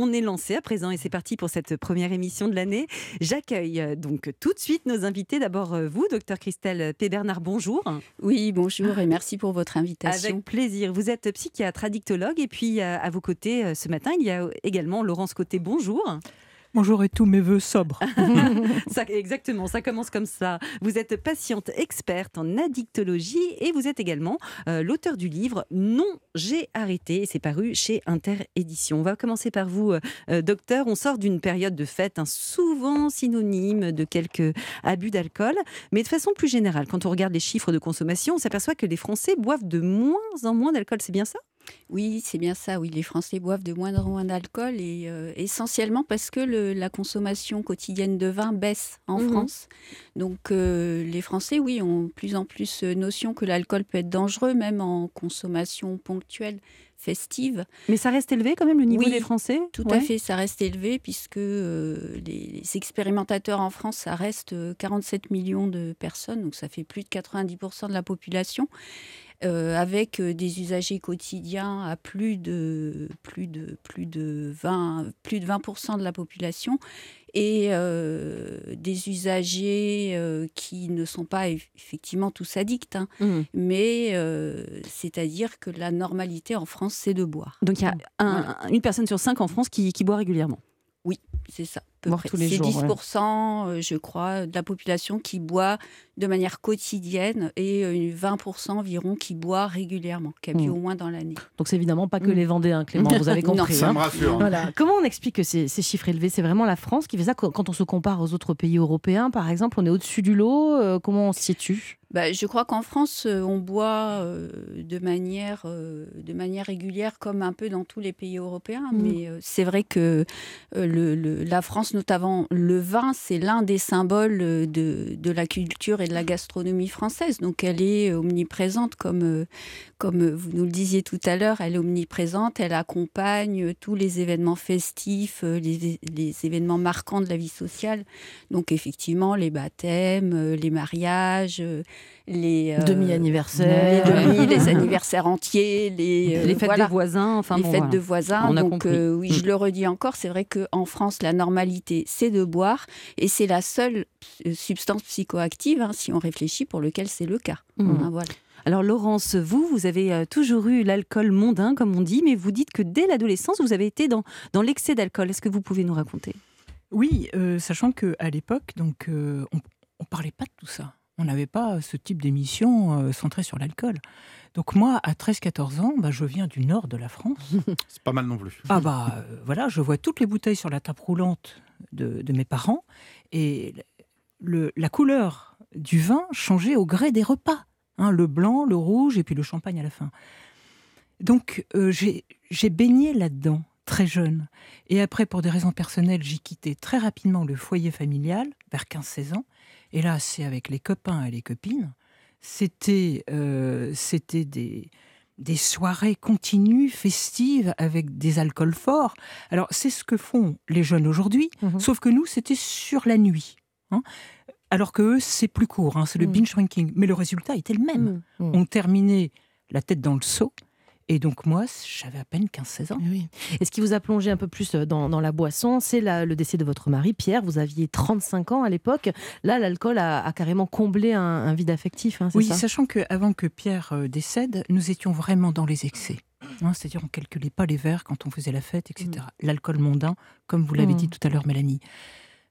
On est lancé à présent et c'est parti pour cette première émission de l'année. J'accueille euh, donc tout de suite nos invités. D'abord euh, vous, docteur Christelle P. bonjour. Oui, bonjour et merci pour votre invitation. Avec plaisir. Vous êtes psychiatre addictologue et puis euh, à vos côtés ce matin, il y a également Laurence Côté. Bonjour. Bonjour et tous mes voeux sobres. exactement, ça commence comme ça. Vous êtes patiente experte en addictologie et vous êtes également euh, l'auteur du livre Non, j'ai arrêté. C'est paru chez Inter Édition. On va commencer par vous, euh, euh, docteur. On sort d'une période de fête, hein, souvent synonyme de quelques abus d'alcool. Mais de façon plus générale, quand on regarde les chiffres de consommation, on s'aperçoit que les Français boivent de moins en moins d'alcool. C'est bien ça? Oui, c'est bien ça. Oui, les Français boivent de moins en moins d'alcool et euh, essentiellement parce que la consommation quotidienne de vin baisse en mmh France. Donc euh, les Français, oui, ont plus en plus notion que l'alcool peut être dangereux, même en consommation ponctuelle festive. Mais ça reste élevé quand même le niveau des Français? Tout à fait, ça reste élevé puisque euh, les, expérimentateurs en France, ça reste 47 millions de personnes, donc ça fait plus de 90% de la population. Euh, avec euh, des usagers quotidiens à plus de, plus de, plus de 20, plus de 20% de la population et euh, des usagers qui ne sont pas effectivement tous addicts, hein. mmh. mais c'est-à-dire que la normalité en France, c'est de boire. Donc il y a une personne sur cinq en France qui boit régulièrement. Oui, c'est ça. C'est 10%, euh, je crois, de la population qui boit de manière quotidienne et 20% euh, environ qui boit régulièrement, qui a bu hmm. au moins dans l'année. Donc c'est évidemment pas que hmm. les Vendéens, Clément, vous avez compris. ça me hein. rassure. Voilà. Comment on explique que ces, ces, chiffres élevés C'est vraiment la France qui fait ça? Quand on se compare aux autres pays européens, par exemple On est au-dessus du lot euh, Comment on se situe? Bah, je crois qu'en France, on boit euh, de, manière, euh, de manière régulière, comme un peu dans tous les pays européens. Mmh. Mais c'est vrai que le, la France, notamment le vin, c'est l'un des symboles de, de, la culture et de la gastronomie française. Donc elle est omniprésente, comme, comme vous nous le disiez tout à l'heure, elle est omniprésente, elle accompagne tous les événements festifs, les, les événements marquants de la vie sociale. Donc effectivement, les baptêmes, les mariages les euh, demi-anniversaires, les, les anniversaires entiers, les, euh, les fêtes de voisins, enfin les fêtes de voisins. Donc euh, oui, je mm. le redis encore, c'est vrai qu'en France, la normalité, c'est de boire et c'est la seule substance psychoactive, hein, si on réfléchit, pour lequel c'est le cas. Mm. Hein, voilà. Alors Laurence, vous, vous avez toujours eu l'alcool mondain, comme on dit, mais vous dites que dès l'adolescence, vous avez été dans, dans l'excès d'alcool. Est-ce que vous pouvez nous raconter? Oui, sachant qu'à l'époque, donc on ne parlait pas de tout ça on n'avait pas ce type d'émission euh, centrée sur l'alcool. Donc moi, à 13-14 ans, bah, je viens du nord de la France. C'est pas mal non plus. Ah bah euh, voilà, je vois toutes les bouteilles sur la table roulante de, mes parents et le, la couleur du vin changeait au gré des repas. Hein, le blanc, le rouge et puis le champagne à la fin. Donc euh, j'ai baigné là-dedans très jeune. Et après, pour des raisons personnelles, j'ai quitté très rapidement le foyer familial, vers 15-16 ans. Et là, c'est avec les copains et les copines. C'était euh, c'était des, des soirées continues, festives, avec des alcools forts. Alors, c'est ce que font les jeunes aujourd'hui, mhm. sauf que nous, c'était sur la nuit. Hein. Alors que eux, c'est plus court, hein, c'est le mhm. binge drinking. Mais le résultat était le même. Mhm. On terminait la tête dans le seau, et donc moi, j'avais à peine 15-16 ans. Oui. Et ce qui vous a plongé un peu plus euh, dans, la boisson, c'est le décès de votre mari, Pierre. Vous aviez 35 ans à l'époque. Là, l'alcool a, carrément comblé un, vide affectif. Hein, oui, sachant qu'avant que Pierre euh, décède, nous étions vraiment dans les excès. Hein, c'est-à-dire on calculait pas les verres quand on faisait la fête, etc. Mm. L'alcool mondain, comme vous l'avez mm. dit tout à l'heure, Mélanie.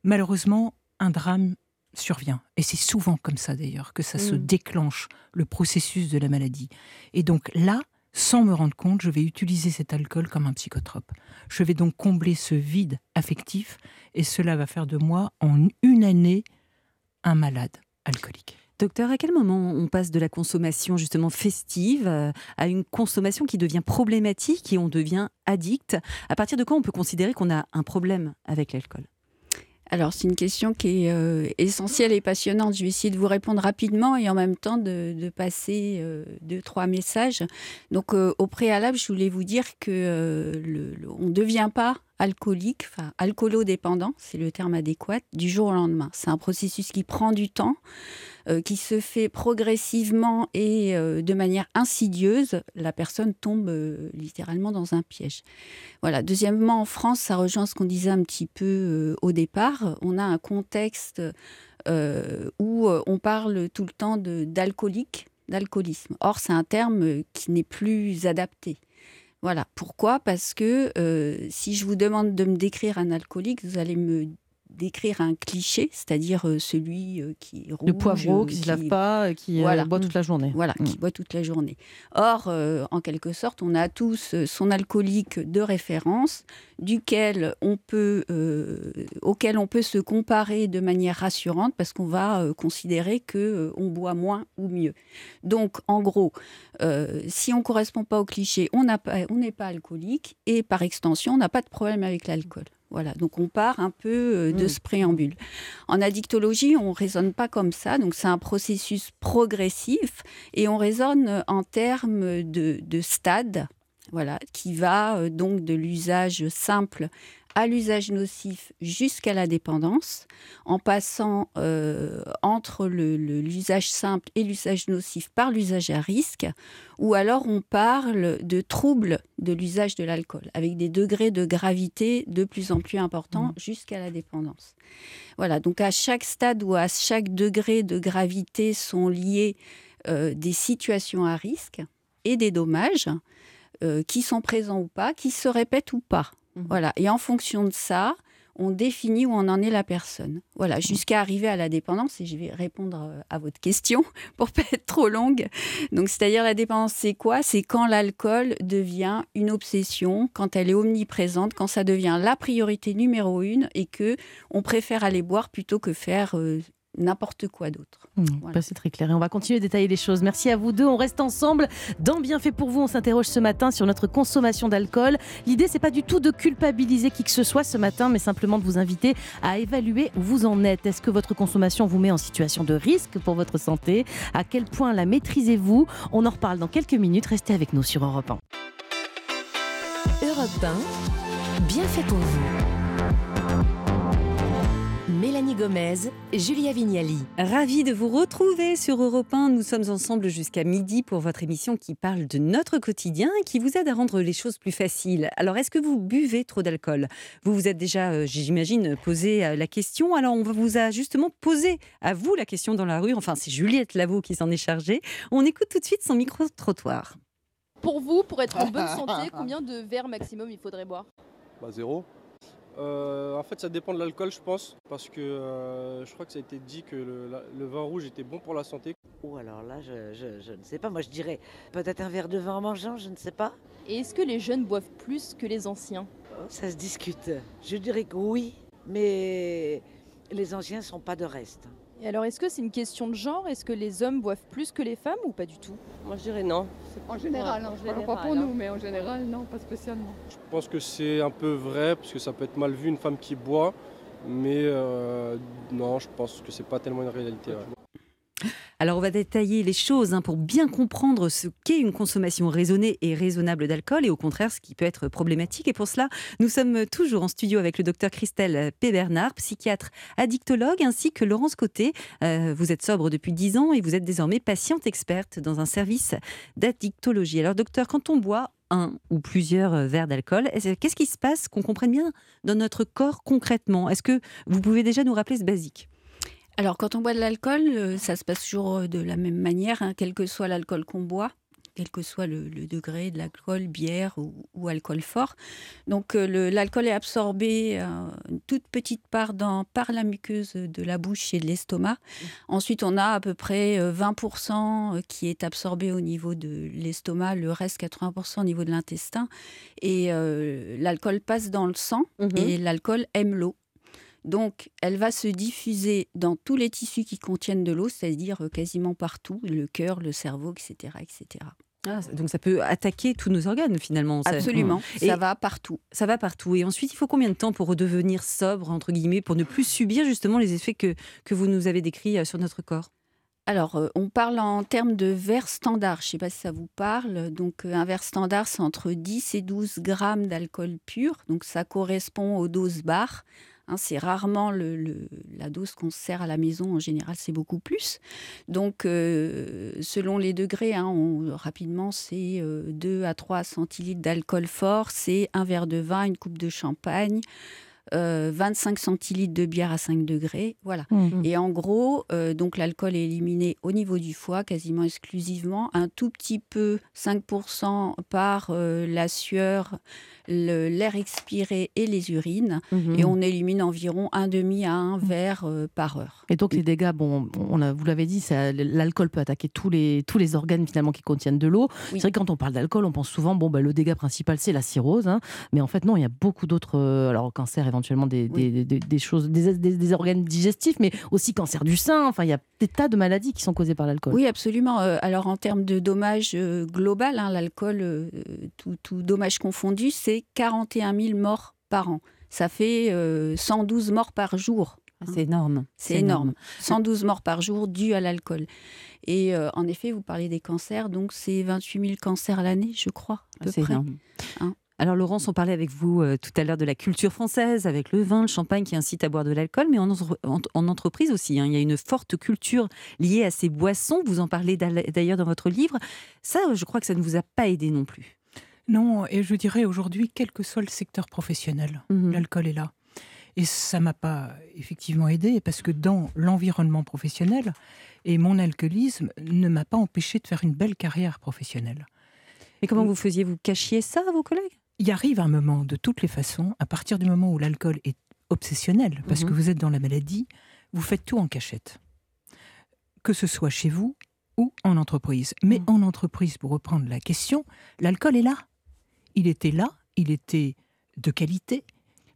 Malheureusement, un drame survient. Et c'est souvent comme ça d'ailleurs que ça se mm. déclenche, le processus de la maladie. Et donc là, sans me rendre compte, je vais utiliser cet alcool comme un psychotrope. Je vais donc combler ce vide affectif et cela va faire de moi, en une année, un malade alcoolique. Docteur, à quel moment on passe de la consommation justement festive euh, à une consommation qui devient problématique et on devient addict? À partir de quand on peut considérer qu'on a un problème avec l'alcool? Alors, c'est une question qui est euh, essentielle et passionnante. Je vais essayer de vous répondre rapidement et en même temps de, passer euh, deux, trois messages. Donc, euh, au préalable, je voulais vous dire que on ne devient pas alcoolique, enfin alcoolodépendant, c'est le terme adéquat, du jour au lendemain. C'est un processus qui prend du temps. Qui se fait progressivement et de manière insidieuse, la personne tombe littéralement dans un piège. Voilà. Deuxièmement, en France, ça rejoint ce qu'on disait un petit peu au départ. On a un contexte où on parle tout le temps d'alcoolique, d'alcoolisme. Or, c'est un terme qui n'est plus adapté. Voilà. Pourquoi? Parce que euh, si je vous demande de me décrire un alcoolique, vous allez me décrire un cliché, c'est-à-dire euh, celui euh, qui rouge, le poivreau, qui, ne se lave pas, qui boit toute la journée. Voilà, qui mm. boit toute la journée. Or, en quelque sorte, on a tous son alcoolique de référence, duquel on peut, auquel on peut se comparer de manière rassurante, parce qu'on va considérer que on boit moins ou mieux. Donc, en gros, si on correspond pas au cliché, on n'est pas alcoolique, et par extension, on n'a pas de problème avec l'alcool. Voilà, donc on part un peu euh, de mmh. ce préambule. En addictologie, on raisonne pas comme ça, donc c'est un processus progressif et on raisonne en termes de, de stade, voilà, qui va euh, donc de l'usage simple à l'usage nocif jusqu'à la dépendance, en passant euh, entre l'usage simple et l'usage nocif par l'usage à risque, ou alors on parle de troubles de l'usage de l'alcool, avec des degrés de gravité de plus en plus importants mmh. jusqu'à la dépendance. Voilà, donc à chaque stade ou à chaque degré de gravité sont liées euh, des situations à risque et des dommages euh, qui sont présents ou pas, qui se répètent ou pas. Mhm. Voilà. Et en fonction de ça, on définit où on en est la personne. Voilà, jusqu'à arriver à la dépendance. Et je vais répondre euh, à votre question pour pas être trop longue. Donc, c'est-à-dire la dépendance, c'est quoi? C'est quand l'alcool devient une obsession, quand elle est omniprésente, quand ça devient la priorité numéro une et que on préfère aller boire plutôt que faire euh, n'importe quoi d'autre. Mmh, bah, c'est très clair. Et on va continuer à détailler les choses. Merci à vous deux. On reste ensemble. Dans Bien fait pour vous, on s'interroge ce matin sur notre consommation d'alcool. L'idée, c'est pas du tout de culpabiliser qui que ce soit ce matin, mais simplement de vous inviter à évaluer où vous en êtes. Est-ce que votre consommation vous met en situation de risque pour votre santé? À quel point la maîtrisez-vous? On en reparle dans quelques minutes. Restez avec nous sur Europe 1. Europe 1, bien fait pour vous. Mélanie Gomez, Julia Vignali. Ravi de vous retrouver sur Europe 1. Nous sommes ensemble jusqu'à midi pour votre émission qui parle de notre quotidien et qui vous aide à rendre les choses plus faciles. Alors, est-ce que vous buvez trop d'alcool? Vous vous êtes déjà, euh, j'imagine, posé euh, la question. Alors, on vous a justement posé à vous la question dans la rue. Enfin, c'est Juliette Lavaux qui s'en est chargée. On écoute tout de suite son micro-trottoir. Pour vous, pour être en bonne santé, combien de verres maximum il faudrait boire? Bah zéro. Euh, en fait, ça dépend de l'alcool, je pense, parce que euh, je crois que ça a été dit que le, vin rouge était bon pour la santé. Ou alors là, je, ne sais pas. Moi, je dirais peut-être un verre de vin en mangeant, je ne sais pas. Et est-ce que les jeunes boivent plus que les anciens? Ça se discute. Je dirais que oui, mais les anciens sont pas de reste. Et alors, est-ce que c'est une question de genre? Est-ce que les hommes boivent plus que les femmes ou pas du tout? Moi, je dirais non. En général, en général pas pour nous, mais en général, non, pas spécialement. Je pense que c'est un peu vrai, parce que ça peut être mal vu une femme qui boit, mais euh, non, je pense que c'est pas tellement une réalité. Alors on va détailler les choses hein, pour bien comprendre ce qu'est une consommation raisonnée et raisonnable d'alcool et au contraire ce qui peut être problématique. Et pour cela, nous sommes toujours en studio avec le docteur Christelle P. Bernard, psychiatre addictologue, ainsi que Laurence Côté. Euh, vous êtes sobre depuis 10 ans et vous êtes désormais patiente experte dans un service d'addictologie. Alors docteur, quand on boit un ou plusieurs euh, verres d'alcool. Qu'est-ce qui se passe qu'on comprenne bien dans notre corps concrètement? Est-ce que vous pouvez déjà nous rappeler ce basique? Alors, quand on boit de l'alcool, euh, ça se passe toujours euh, de la même manière, hein, quel que soit l'alcool qu'on boit, quel que soit le, degré de l'alcool, bière ou, alcool fort. Donc, euh, l'alcool est absorbé une toute petite part dans, par la muqueuse de la bouche et de l'estomac. Mmh. Ensuite, on a à peu près 20% qui est absorbé au niveau de l'estomac, le reste 80% au niveau de l'intestin. Et l'alcool passe dans le sang mmh et l'alcool aime l'eau. Donc, elle va se diffuser dans tous les tissus qui contiennent de l'eau, c'est-à-dire euh, quasiment partout, le cœur, le cerveau, etc. etc. Ah, donc ça peut attaquer tous nos organes finalement. Absolument, ça, va partout. Ça va partout. Et ensuite, il faut combien de temps pour redevenir sobre, entre guillemets, pour ne plus subir justement les effets que, que vous nous avez décrits euh, sur notre corps? Alors, euh, on parle en termes de verre standard. Je ne sais pas si ça vous parle. Donc, un verre standard, c'est entre 10 et 12 grammes d'alcool pur. Donc, ça correspond aux doses barres Hein, c'est rarement le, la dose qu'on sert à la maison. En général, c'est beaucoup plus. Donc, euh, selon les degrés, hein, rapidement, c'est 2 à 3 centilitres d'alcool fort, c'est un verre de vin, une coupe de champagne. 25 euh, centilitres de bière à 5 degrés. Voilà. Mmh. Et en gros, euh, donc l'alcool est éliminé au niveau du foie quasiment exclusivement, un tout petit peu, 5% par euh, la sueur, l'air expiré et les urines. Mmh. Et on élimine environ un demi à un verre par heure. Et donc les dégâts, bon, on a, vous l'avez dit, l'alcool peut attaquer tous les, tous les organes finalement qui contiennent de l'eau. C'est vrai que quand on parle d'alcool, on pense souvent, bon, bah, le dégât principal c'est la cirrhose. Hein. mais en fait, non, il y a beaucoup d'autres, alors cancer éventuellement des, des, choses, des, organes digestifs, mais aussi cancer du sein. Enfin, il y a des tas de maladies qui sont causées par l'alcool. Oui, absolument. Euh, alors, en termes de dommages euh, global, hein, l'alcool, euh, tout, tout, dommage confondu, c'est 41 000 morts par an. Ça fait 112 morts par jour. Ah, c'est énorme. C'est énorme. 112 morts par jour dues à l'alcool. Et en effet, vous parlez des cancers, donc c'est 28 000 cancers à l'année, je crois. Ah, c'est énorme. Hein alors Laurence, on parlait avec vous euh, tout à l'heure de la culture française, avec le vin, le champagne qui incite à boire de l'alcool, mais en, entreprise aussi. Hein. il y a une forte culture liée à ces boissons. Vous en parlez d'ailleurs dans votre livre. Ça, je crois que ça ne vous a pas aidé non plus. Non, et je dirais aujourd'hui, quel que soit le secteur professionnel, mmh l'alcool est là. Et ça m'a pas effectivement aidé parce que dans l'environnement professionnel, et mon alcoolisme ne m'a pas empêché de faire une belle carrière professionnelle. Mais comment vous faisiez Vous cachiez ça à vos collègues? Il arrive un moment, de toutes les façons, à partir du moment où l'alcool est obsessionnel, parce que mhm. vous êtes dans la maladie, vous faites tout en cachette. Que ce soit chez vous ou en entreprise. Mais mhm. en entreprise, pour reprendre la question, l'alcool est là. Il était là, il était de qualité.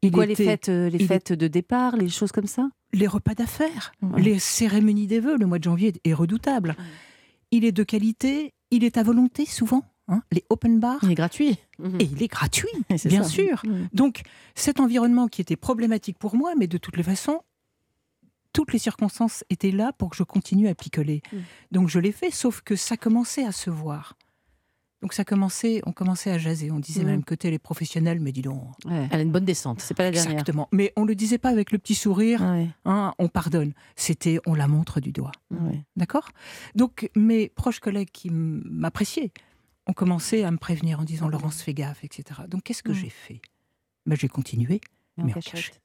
Il quoi, les fêtes, euh, les fêtes de départ, les choses comme ça? Les repas d'affaires, les cérémonies des vœux, le mois de janvier est redoutable. Il est de qualité, il est à volonté souvent. Hein, les open bars. Il est gratuit. Et il est gratuit, bien sûr. Mm. Donc cet environnement qui était problématique pour moi, mais de toutes les façons, toutes les circonstances étaient là pour que je continue à picoler. Mm. Donc je l'ai fait, sauf que ça commençait à se voir. Donc ça commençait, on commençait à jaser. On disait mm. même que les professionnels, mais dis donc. Elle a une bonne descente, c'est pas la dernière. Exactement. Mais on le disait pas avec le petit sourire. Hein, on pardonne. C'était, on la montre du doigt. D'accord? Donc mes proches collègues qui m'appréciaient ont commencé à me prévenir en disant Laurence, fais gaffe, etc. Donc qu'est-ce que j'ai fait? Ben, J'ai continué, mais en cachette.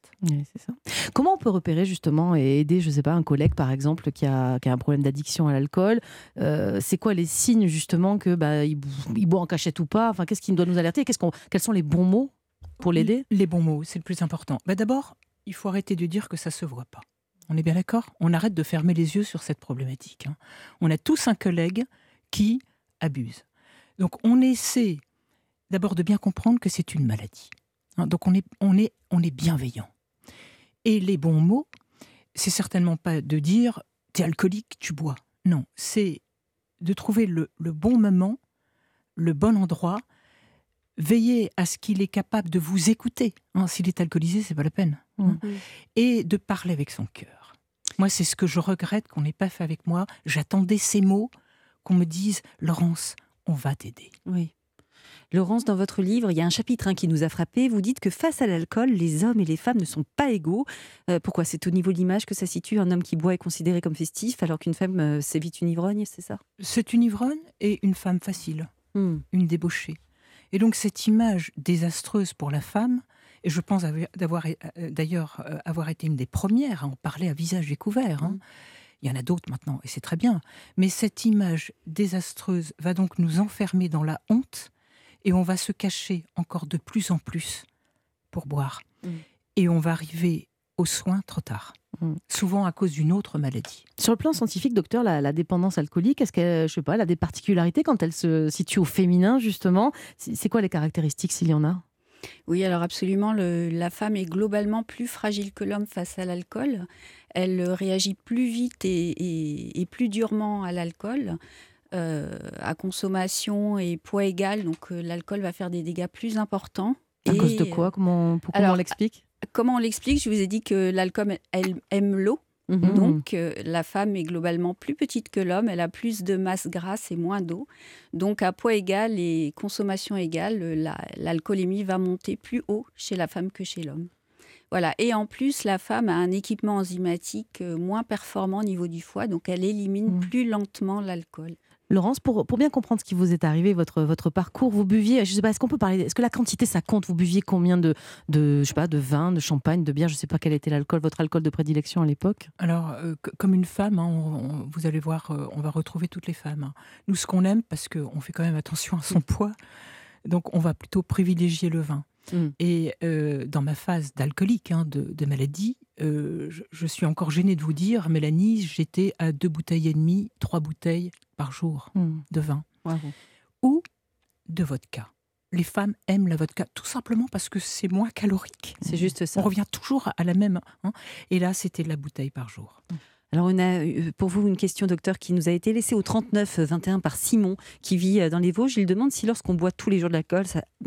ça. Comment on peut repérer justement et aider, je sais pas, un collègue par exemple qui a, qui a un problème d'addiction à l'alcool euh, C'est quoi les signes justement que bah, il, boit en cachette ou pas? Enfin, qu'est-ce qui doit nous alerter? Qu'est-ce qu'on, Quels sont les bons mots pour l'aider? Les bons mots, c'est le plus important. Bah, d'abord, il faut arrêter de dire que ça se voit pas. On est bien d'accord? On arrête de fermer les yeux sur cette problématique. Hein. On a tous un collègue qui abuse. Donc on essaie d'abord de bien comprendre que c'est une maladie. Hein, donc on est, on, est, on est bienveillant. Et les bons mots, c'est certainement pas de dire t'es alcoolique, tu bois. Non, c'est de trouver le, bon moment, le bon endroit, veiller à ce qu'il est capable de vous écouter. Hein, s'il est alcoolisé, c'est pas la peine. Hein. Mm-hmm. Et de parler avec son cœur. Moi, c'est ce que je regrette qu'on n'ait pas fait avec moi. J'attendais ces mots, qu'on me dise Laurence, on va t'aider. Oui. Laurence, dans votre livre, il y a un chapitre hein, qui nous a frappé. Vous dites que face à l'alcool, les hommes et les femmes ne sont pas égaux. Euh, pourquoi? C'est au niveau de l'image que ça situe. Un homme qui boit est considéré comme festif, alors qu'une femme, euh, c'est vite une ivrogne, c'est ça? C'est une ivrogne et une femme facile, hmm. une débauchée. Et donc cette image désastreuse pour la femme, et je pense d'avoir euh, d'ailleurs avoir été une des premières à en parler à visage découvert. Hein, hmm. Il y en a d'autres maintenant, et c'est très bien. Mais cette image désastreuse va donc nous enfermer dans la honte, et on va se cacher encore de plus en plus pour boire. Mm. Et on va arriver aux soins trop tard. Mm. Souvent à cause d'une autre maladie. Sur le plan scientifique, docteur, la, dépendance alcoolique, est-ce qu'elle, je sais pas, elle a des particularités quand elle se situe au féminin justement? C'est quoi les caractéristiques s'il y en a? Oui, alors absolument, la femme est globalement plus fragile que l'homme face à l'alcool. Elle réagit plus vite et, plus durement à l'alcool. Euh, à consommation et poids égal, donc euh, l'alcool va faire des dégâts plus importants. À cause de quoi? Comment, on l'explique? Comment on l'explique? Je vous ai dit que l'alcool elle aime l'eau. Mhm. Donc, euh, la femme est globalement plus petite que l'homme, elle a plus de masse grasse et moins d'eau. Donc, à poids égal et consommation égale, l'alcoolémie va monter plus haut chez la femme que chez l'homme. Voilà. Et en plus, la femme a un équipement enzymatique euh, moins performant au niveau du foie, donc elle élimine Mm. plus lentement l'alcool. Laurence, pour, pour bien comprendre ce qui vous est arrivé, votre, votre parcours, vous buviez, je sais pas, est-ce qu'on peut parler, est-ce que la quantité ça compte? Vous buviez combien de, de, je sais pas, de vin, de champagne, de bière? Je sais pas quel était l'alcool, votre alcool de prédilection à l'époque Alors, euh, comme une femme, hein, on- on- vous allez voir, euh, on va retrouver toutes les femmes. hein. Nous, ce qu'on aime, parce qu'on fait quand même attention à son poids, donc on va plutôt privilégier le vin. Mm. Et euh, dans ma phase d'alcoolique, hein, de, de maladie, euh, je, je suis encore gênée de vous dire, Mélanie, j'étais à deux bouteilles et demie, trois bouteilles par jour Hmm. de vin Bravo. ou de vodka. Les femmes aiment la vodka tout simplement parce que c'est moins calorique. C'est juste ça. On revient toujours à la même. hein. Et là, c'était la bouteille par jour. Alors, on a euh, pour vous une question, docteur, qui nous a été laissée au 39 21 par Simon, qui vit euh, dans les Vosges. Il demande si, lorsqu'on boit tous les jours de l'alcool,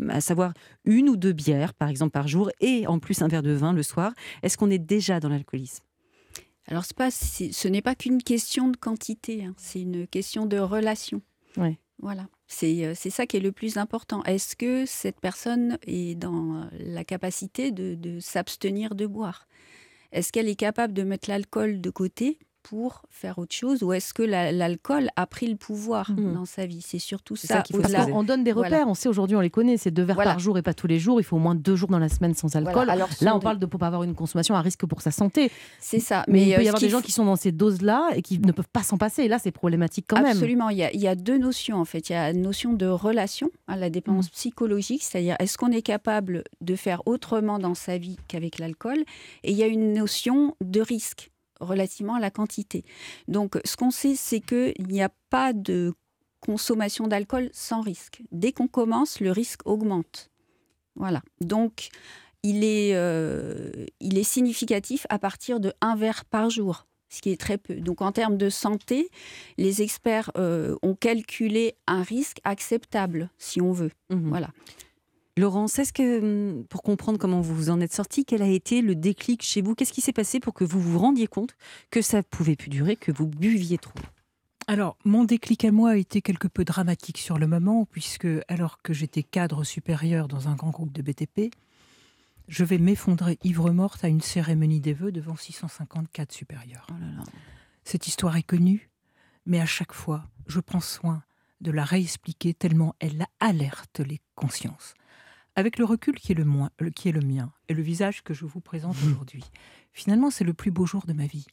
à savoir une ou deux bières, par exemple, par jour, et en plus un verre de vin le soir, est-ce qu'on est déjà dans l'alcoolisme? Alors, pas, ce n'est pas qu'une question de quantité, hein, c'est une question de relation. Ouais. Voilà. C'est euh, ça qui est le plus important. Est-ce que cette personne est dans euh, la capacité de, de s'abstenir de boire? Est-ce qu'elle est capable de mettre l'alcool de côté pour faire autre chose Ou est-ce que la- l'alcool a pris le pouvoir Mhm. dans sa vie? C'est surtout ça. ça qu'il faut Parce qu'on donne des repères, Voilà. on sait aujourd'hui, on les connaît, c'est deux verres Voilà. par jour et pas tous les jours. Il faut au moins deux jours dans la semaine sans alcool. Voilà. Alors, Là, on parle de ne pas avoir une consommation à risque pour sa santé. C'est ça. Mais, il euh, peut y ce avoir des gens qui sont dans ces doses-là et qui ne peuvent pas s'en passer. Et là, c'est problématique quand même. Absolument. Il y, a, il y a deux notions en fait. Il y a une notion de relation, hein, la dépendance Mm. psychologique, c'est-à-dire est-ce qu'on est capable de faire autrement dans sa vie qu'avec l'alcool? Et il y a une notion de risque relativement à la quantité. Donc, ce qu'on sait, c'est qu'il n'y a pas de consommation d'alcool sans risque. Dès qu'on commence, le risque augmente. Voilà. Donc, il est, euh, il est significatif à partir de un verre par jour, ce qui est très peu. Donc, en termes de santé, les experts euh, ont calculé un risque acceptable, si on veut. Mhm. Voilà. Laurence, est-ce que, hum, pour comprendre comment vous vous en êtes sorti, quel a été le déclic chez vous? Qu'est-ce qui s'est passé pour que vous vous rendiez compte que ça pouvait plus durer, que vous buviez trop? Alors, mon déclic à moi a été quelque peu dramatique sur le moment, puisque alors que j'étais cadre supérieur dans un grand groupe de BTP, je vais m'effondrer ivre-morte à une cérémonie des vœux devant 650 cadres supérieurs. Oh là là. Cette histoire est connue, mais à chaque fois, je prends soin de la réexpliquer tellement elle alerte les consciences. Avec le recul qui est le, moins, qui est le mien et le visage que je vous présente aujourd'hui, finalement, c'est le plus beau jour de ma vie.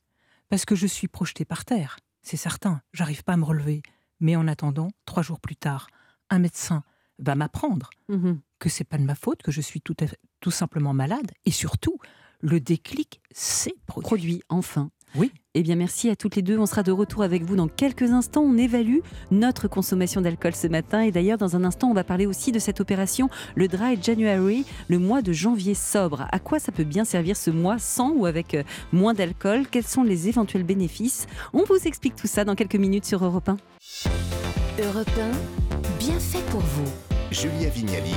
Parce que je suis projetée par terre, c'est certain, j'arrive pas à me relever. Mais en attendant, trois jours plus tard, un médecin va m'apprendre Mhm. que c'est pas de ma faute, que je suis tout, à fait- tout simplement malade, et surtout, le déclic s'est produit. Produit, enfin. Oui. Eh bien, merci à toutes les deux. On sera de retour avec vous dans quelques instants. On évalue notre consommation d'alcool ce matin. Et d'ailleurs, dans un instant, on va parler aussi de cette opération, le Dry January, le mois de janvier sobre. À quoi ça peut bien servir ce mois sans ou avec euh, moins d'alcool? Quels sont les éventuels bénéfices? On vous explique tout ça dans quelques minutes sur Europe 1. Europe 1, bien fait pour vous. Julia Vignali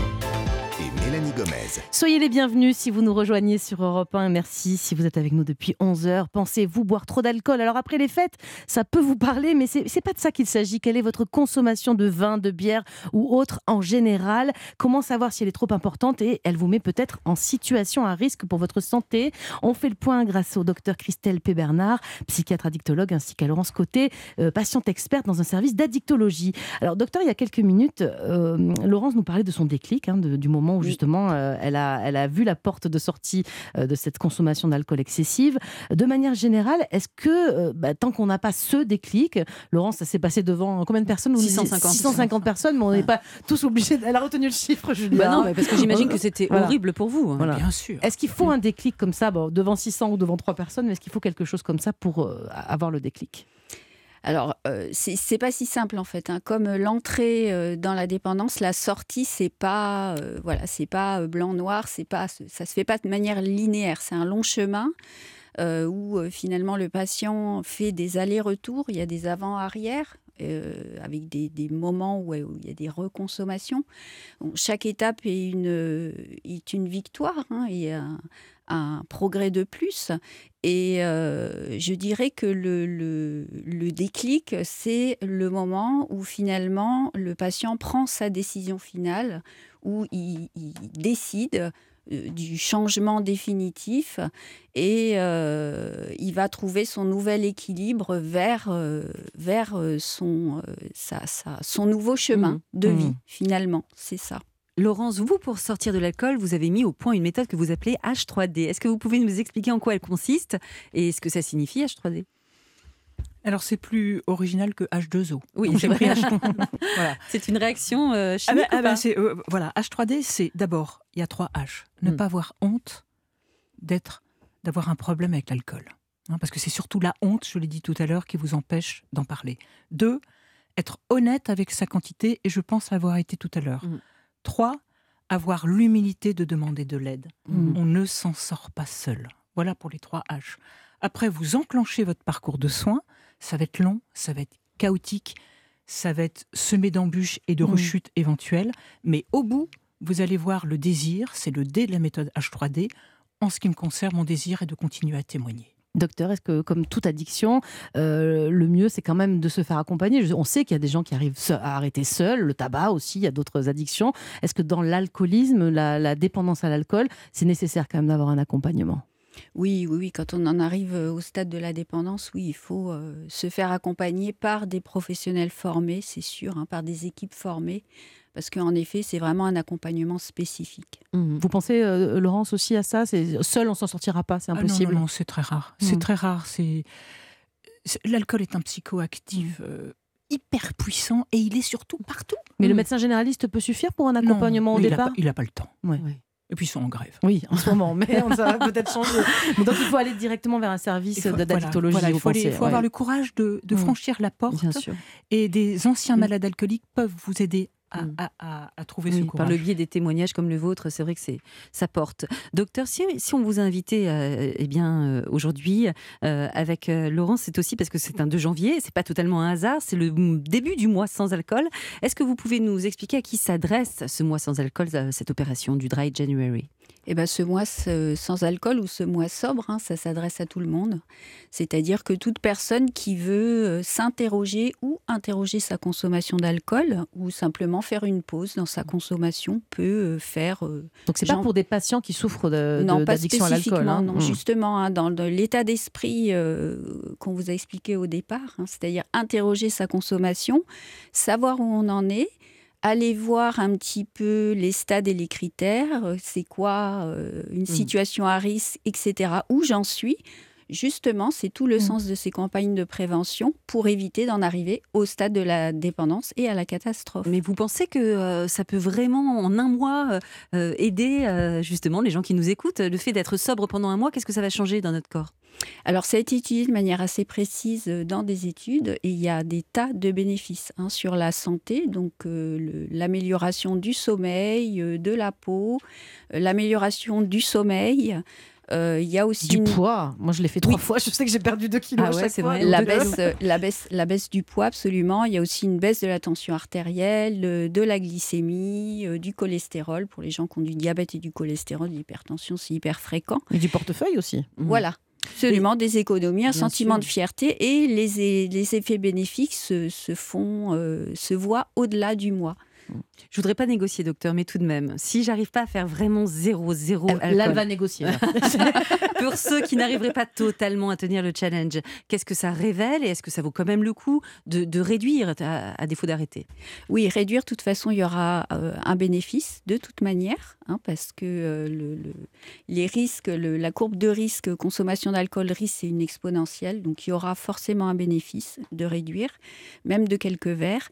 Mélanie Gomez. Soyez les bienvenus si vous nous rejoignez sur Europe 1. Merci si vous êtes avec nous depuis 11h. Pensez-vous boire trop d'alcool? Alors après les fêtes, ça peut vous parler, mais c'est pas de ça qu'il s'agit. Quelle est votre consommation de vin, de bière ou autre en général? Comment savoir si elle est trop importante? Et elle vous met peut-être en situation à risque pour votre santé On fait le point grâce au docteur Christelle P. Bernard, psychiatre addictologue, ainsi qu'à Laurence Côté, euh, patiente experte dans un service d'addictologie. Alors docteur, il y a quelques minutes, euh, Laurence nous parlait de son déclic, hein, du moment où justement euh, elle, a, elle a vu la porte de sortie euh, de cette consommation d'alcool excessive. De manière générale, est-ce que euh, bah, tant qu'on n'a pas ce déclic, Laurence, ça s'est passé devant combien de personnes? Vous me disiez 650. 650 personnes, mais on n'est pas tous obligés. de- Elle a retenu le chiffre, Julia. Bah non, mais parce que j'imagine que c'était Voilà. horrible pour vous. hein. Voilà. Bien sûr. Est-ce qu'il faut un déclic comme ça, bon, devant 600 ou devant 3 personnes, mais est-ce qu'il faut quelque chose comme ça pour euh, avoir le déclic? Alors, euh, c'est pas si simple en fait. hein. Comme euh, l'entrée euh, dans la dépendance, la sortie, c'est pas euh, voilà, c'est pas euh, blanc-noir, c'est pas, ça se fait pas de manière linéaire. C'est un long chemin où finalement le patient fait des allers-retours. Il y a des avant-arrière. avec des, moments où, il y a des reconsommations. Chaque étape est une, est une victoire hein, un progrès de plus. Et euh, je dirais que le, le, le déclic, c'est le moment où finalement le patient prend sa décision finale, où il, il décide euh, du changement définitif et euh, il va trouver son nouvel équilibre vers, euh, vers son, euh, sa- sa- son nouveau chemin Mmh. de Mmh. vie, finalement. C'est ça. Laurence, vous, pour sortir de l'alcool, vous avez mis au point une méthode que vous appelez H3D. Est-ce que vous pouvez nous expliquer en quoi elle consiste et ce que ça signifie H3D Alors c'est plus original que H2O. Oui, c'est pris vrai. H... voilà. C'est une réaction euh, Ah chimique ben- ah ou ben, euh, voilà, H3D, c'est d'abord, il y a trois H. Ne Mm. pas avoir honte d'être, d'avoir un problème avec l'alcool. Hein, parce que c'est surtout la honte, je l'ai dit tout à l'heure, qui vous empêche d'en parler. Deux, être honnête avec sa quantité, et je pense l'avoir été tout à l'heure. Mm. Trois, avoir l'humilité de demander de l'aide. Mm. On ne s'en sort pas seul. Voilà pour les trois H. Après, vous enclenchez votre parcours de soins. Ça va être long, ça va être chaotique, ça va être semé d'embûches et de Mm. rechutes éventuelles. Mais au bout, vous allez voir le désir, c'est le D de la méthode H3D. En ce qui me concerne, mon désir est de continuer à témoigner. Docteur, est-ce que, comme toute addiction, euh, le mieux, c'est quand même de se faire accompagner? On sait qu'il y a des gens qui arrivent à arrêter seuls, le tabac aussi, il y a d'autres addictions. Est-ce que dans l'alcoolisme, la, dépendance à l'alcool, c'est nécessaire quand même d'avoir un accompagnement? Oui, oui, oui, quand on en arrive euh, au stade de la dépendance, oui, il faut euh, se faire accompagner par des professionnels formés, c'est sûr, hein, par des équipes formées, parce qu'en effet, c'est vraiment un accompagnement spécifique. Vous pensez, euh, Laurence, aussi à ça? Seul, on s'en sortira pas, c'est Ah non, impossible? non, non, c'est très rare. C'est Mm. très rare. C'est L'alcool est un psychoactif Mm. euh, hyper puissant et il est surtout partout. Mais le médecin généraliste peut suffire pour un Non, accompagnement au mais il a départ? pas- Il n'a pas, le temps. Ouais. Et puis ils sont en grève. Oui, en ce moment, mais on- ça va peut-être changer. Donc il faut aller directement vers un service d'addictologie. voilà, il faut, aller- pensez, il faut ouais. avoir le courage de, de franchir la porte. Bien sûr. Et des anciens malades alcooliques peuvent vous aider à, Mm. à- à- à trouver Oui, ce par courage. le biais des témoignages comme le vôtre, c'est vrai que c'est ça porte. Docteur, si, si on vous a invité euh, eh bien euh, aujourd'hui euh, avec euh, Laurence, c'est aussi parce que c'est un 2 janvier, c'est pas totalement un hasard, c'est le début du mois sans alcool. Est-ce que vous pouvez nous expliquer à qui s'adresse ce mois sans alcool, cette opération du Dry January? Et ben ce mois ce- sans alcool ou ce mois sobre, hein, ça s'adresse à tout le monde. C'est-à-dire que toute personne qui veut euh, s'interroger ou interroger sa consommation d'alcool ou simplement faire une pause dans sa consommation peut euh, faire. euh, Donc c'est pas Jean- pour des patients qui souffrent de- non, de- pas d'addiction à l'alcool. hein. non. Mm. Justement, hein, dans l'état d'esprit euh, qu'on vous a expliqué au départ, hein, c'est-à-dire interroger sa consommation, savoir où on en est, aller voir un petit peu les stades et les critères, c'est quoi euh, une situation à risque, etc., où j'en suis. Justement, c'est tout le Mm. sens de ces campagnes de prévention pour éviter d'en arriver au stade de la dépendance et à la catastrophe. Mais vous pensez que euh, ça peut vraiment en un mois euh, euh, aider euh, justement les gens qui nous écoutent Le fait d'être sobre pendant un mois, qu'est-ce que ça va changer dans notre corps? Alors, ça a été étudié de manière assez précise dans des études et il y a des tas de bénéfices hein, sur la santé, donc euh, l'amélioration du sommeil, euh, de la peau, euh, l'amélioration du sommeil. Euh, il y a aussi Du une- poids. Moi, je l'ai fait trois fois. Je sais que j'ai perdu deux kilos Ah à ouais, chaque c'est fois. vrai. la baisse, euh, la, baisse, la baisse du poids, absolument. Il y a aussi une baisse de la tension artérielle, de la glycémie, euh, du cholestérol. Pour les gens qui ont du diabète et du cholestérol, l'hypertension, c'est hyper fréquent. Et du portefeuille aussi. Voilà. Absolument, des économies, un Bien sentiment sûr. de fierté et les, les effets bénéfiques se, se font, euh, se voient au-delà du mois. Je voudrais pas négocier, docteur, mais tout de même, si j'arrive pas à faire vraiment zéro, zéro Là, elle alcool, va négocier. là. pour ceux qui n'arriveraient pas totalement à tenir le challenge, qu'est-ce que ça révèle et est-ce que ça vaut quand même le coup de, de réduire à, à défaut d'arrêter? Oui, réduire, de toute façon, il y aura euh, un bénéfice de toute manière, hein, parce que euh, le- le- les risques, le- la courbe de risque consommation d'alcool, risque, c'est une exponentielle, donc il y aura forcément un bénéfice de réduire, même de quelques verres.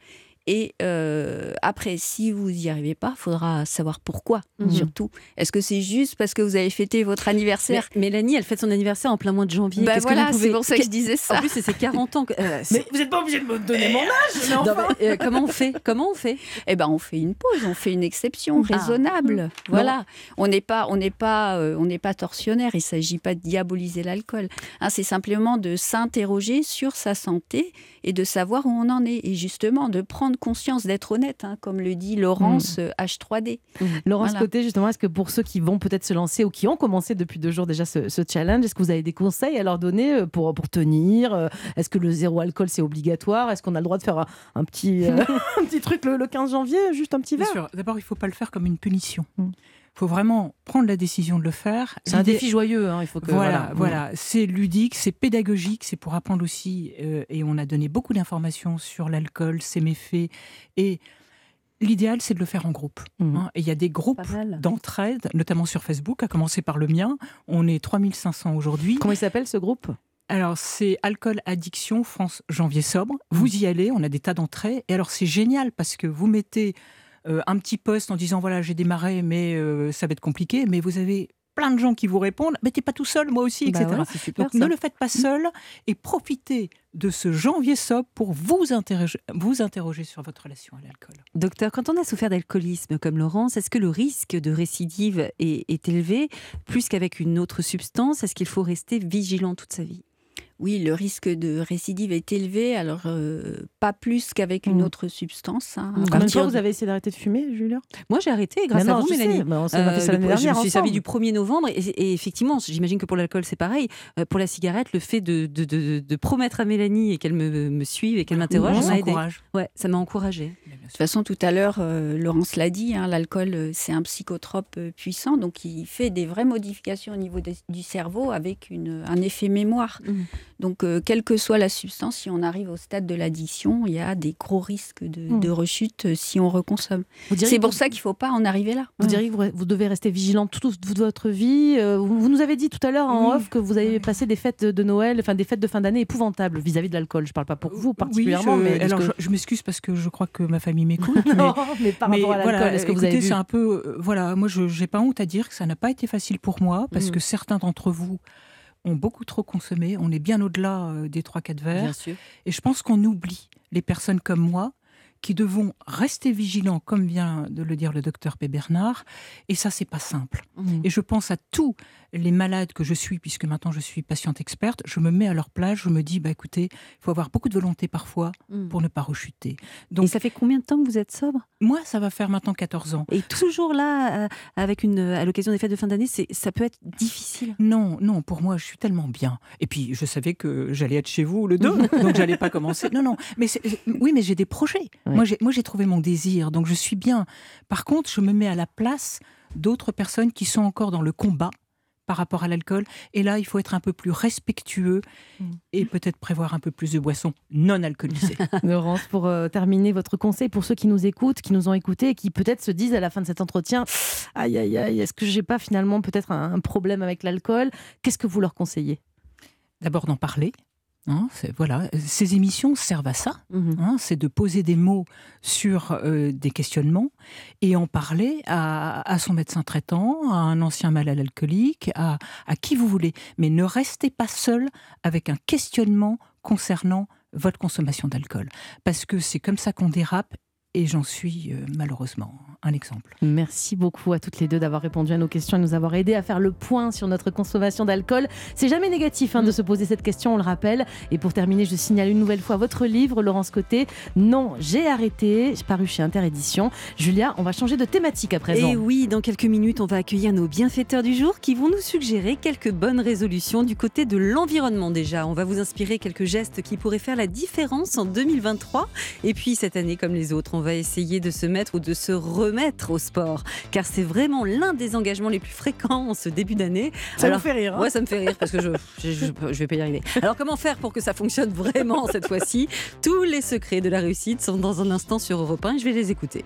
Et euh, après, si vous n'y arrivez pas, il faudra savoir pourquoi, Mhm. surtout. Est-ce que c'est juste parce que vous avez fêté votre anniversaire? Mais Mélanie, elle fête son anniversaire en plein mois de janvier. Bah voilà, pouvez- c'est pour ça que je disais ça. En plus, c'est ses 40 ans. que- euh, c'est- vous n'êtes pas obligé de me donner mon âge. mais Non, mais, euh, comment on fait? Comment on fait? Eh ben, on fait une pause, on fait une exception Ah. raisonnable. Voilà. On n'est pas, on n'est pas, euh, on n'est pas tortionnaire. Il s'agit pas de diaboliser l'alcool. Hein, c'est simplement de s'interroger sur sa santé et de savoir où on en est. Et justement, de prendre conscience, d'être honnête, hein, comme le dit Laurence euh, H3D. Laurence Voilà. Côté, justement, est-ce que pour ceux qui vont peut-être se lancer ou qui ont commencé depuis deux jours déjà ce, ce challenge, est-ce que vous avez des conseils à leur donner euh, pour, pour tenir Euh, Est-ce que le zéro alcool c'est obligatoire Est-ce qu'on a le droit de faire un, un petit, euh, un petit truc le, le 15 janvier, juste un petit Bien verre? sûr. D'abord, il ne faut pas le faire comme une punition. Mm. Faut vraiment prendre la décision de le faire. C'est un défi joyeux, hein, il faut que. Voilà, voilà, c'est ludique, c'est pédagogique, c'est pour apprendre aussi. euh, et on a donné beaucoup d'informations sur l'alcool, ses méfaits. Et l'idéal, c'est de le faire en groupe. Mhm. hein. Et il y a des groupes d'entraide, notamment sur Facebook, à commencer par le mien. On est 3500 aujourd'hui. Comment il s'appelle ce groupe? Alors, c'est Alcool Addiction France Janvier Sobre. Vous y allez, on a des tas d'entrées. Et alors, c'est génial parce que vous mettez euh, un petit post en disant voilà, j'ai démarré, mais euh, ça va être compliqué. Mais vous avez plein de gens qui vous répondent mais t'es pas tout seul, moi aussi, Bah etc. super, Donc, ça. ne le faites pas seul et profitez de ce janvier sobre pour vous interroger, vous interroger sur votre relation à l'alcool. Docteur, quand on a souffert d'alcoolisme comme Laurence, est-ce que le risque de récidive est, est élevé plus qu'avec une autre substance? Est-ce qu'il faut rester vigilant toute sa vie? Oui, le risque de récidive est élevé, alors euh, pas plus qu'avec une Mm. autre substance. hein. À Combien de partir fois vous de- avez essayé d'arrêter de fumer, Julien? Moi, j'ai arrêté grâce à non, vous, Mélanie. mais on ça Euh, l'année le- je me suis servi du 1er novembre et, et effectivement, j'imagine que pour l'alcool, c'est pareil. Euh, pour la cigarette, le fait de, de- de- de promettre à Mélanie et qu'elle me, me suive et qu'elle m'interroge, ça m'a aidé. Ouais, ça m'a encouragé. De toute façon, tout à l'heure, euh, Laurence l'a dit, hein, l'alcool, c'est un psychotrope puissant, donc il fait des vraies modifications au niveau du cerveau avec une, un effet mémoire. Mhm. Donc, euh, quelle que soit la substance, si on arrive au stade de l'addiction, il y a des gros risques de, de rechute euh, si on reconsomme. Vous C'est pour vous- ça qu'il ne faut pas en arriver là. Vous diriez que vous, vous devez rester vigilant toute, toute votre vie. Euh, Vous, vous nous avez dit tout à l'heure en Oui. off que vous avez passé des fêtes de Noël, enfin des fêtes de fin d'année épouvantables vis-à-vis de l'alcool. Je parle pas pour vous particulièrement, Oui, je, mais alors que- je, je m'excuse parce que je crois que ma famille m'écoute. mais- non, mais par Mais rapport à l'alcool, voilà, est-ce que vous écoutez, avez vu c'est un peu, voilà, moi je n'ai pas honte à dire que ça n'a pas été facile pour moi parce Mhm. que certains d'entre vous ont beaucoup trop consommé. On est bien au-delà euh, des trois quatre verres. Bien sûr. Et je pense qu'on oublie les personnes comme moi qui devons rester vigilants, comme vient de le dire le docteur P. Bernard. Et ça, c'est pas simple. Mhm. Et je pense à tous les malades que je suis, puisque maintenant je suis patiente experte. Je me mets à leur place, je me dis, bah écoutez, il faut avoir beaucoup de volonté parfois Mhm. pour ne pas rechuter. Et Donc, ça fait combien de temps que vous êtes sobre? Moi, ça va faire maintenant 14 ans. Et toujours là, euh, avec une, à l'occasion des fêtes de fin d'année, c'est, ça peut être difficile? Non, non, pour moi, je suis tellement bien. Et puis, je savais que j'allais être chez vous le 2, donc j'allais pas commencer. Non, non, mais c'est- oui, mais j'ai des projets. Ouais. Moi, j'ai trouvé mon désir, donc je suis bien. Par contre, je me mets à la place d'autres personnes qui sont encore dans le combat par rapport à l'alcool. Et là, il faut être un peu plus respectueux Mm. et peut-être prévoir un peu plus de boissons non alcoolisées. Laurence, pour euh, terminer votre conseil pour ceux qui nous écoutent, qui nous ont écoutés et qui peut-être se disent à la fin de cet entretien aïe aïe aïe, est-ce que j'ai pas finalement peut-être un, un problème avec l'alcool? Qu'est-ce que vous leur conseillez? D'abord d'en parler. Hein, voilà, ces émissions servent à ça. Mhm. hein, c'est de poser des mots sur euh, des questionnements et en parler à, à son médecin traitant, à un ancien malade alcoolique, à, à qui vous voulez. Mais ne restez pas seul avec un questionnement concernant votre consommation d'alcool. Parce que c'est comme ça qu'on dérape et j'en suis euh, malheureusement un exemple. Merci beaucoup à toutes les deux d'avoir répondu à nos questions et nous avoir aidé à faire le point sur notre consommation d'alcool. C'est jamais négatif hein, de se poser cette question, on le rappelle. Et pour terminer, je signale une nouvelle fois votre livre, Laurence Côté. Non, j'ai arrêté, paru chez Interédition. Julia, on va changer de thématique à présent. Et oui, dans quelques minutes, on va accueillir nos bienfaiteurs du jour qui vont nous suggérer quelques bonnes résolutions du côté de l'environnement déjà. On va vous inspirer quelques gestes qui pourraient faire la différence en 2023. Et puis cette année, comme les autres, on va essayer de se mettre ou de se remettre au sport, car c'est vraiment l'un des engagements les plus fréquents en ce début d'année. Ça Alors- vous fait rire hein Ouais, ça me fait rire parce que je, je, je, je vais pas y arriver. Alors, comment faire pour que ça fonctionne vraiment cette fois-ci? Tous les secrets de la réussite sont dans un instant sur Europe 1 et je vais les écouter.